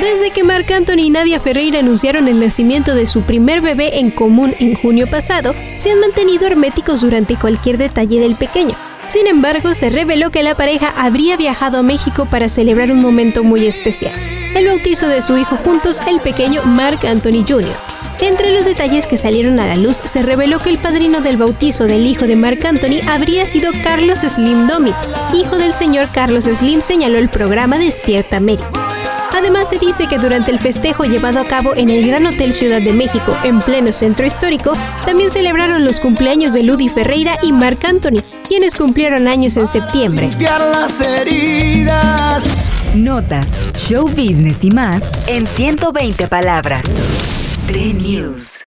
Desde que Marc Anthony y Nadia Ferreira anunciaron el nacimiento de su primer bebé en común en junio pasado, se han mantenido herméticos durante cualquier detalle del pequeño. Sin embargo, se reveló que la pareja habría viajado a México para celebrar un momento muy especial, el bautizo de su hijo juntos, el pequeño Marc Anthony Jr. Entre los detalles que salieron a la luz se reveló que el padrino del bautizo del hijo de Marc Anthony habría sido Carlos Slim Domit, hijo del señor Carlos Slim, señaló el programa Despierta América. Además se dice que durante el festejo llevado a cabo en el Gran Hotel Ciudad de México, en pleno centro histórico, también celebraron los cumpleaños de Ludi Ferreira y Marc Anthony, quienes cumplieron años en septiembre. Notas, show business y más en 120 palabras. Play News.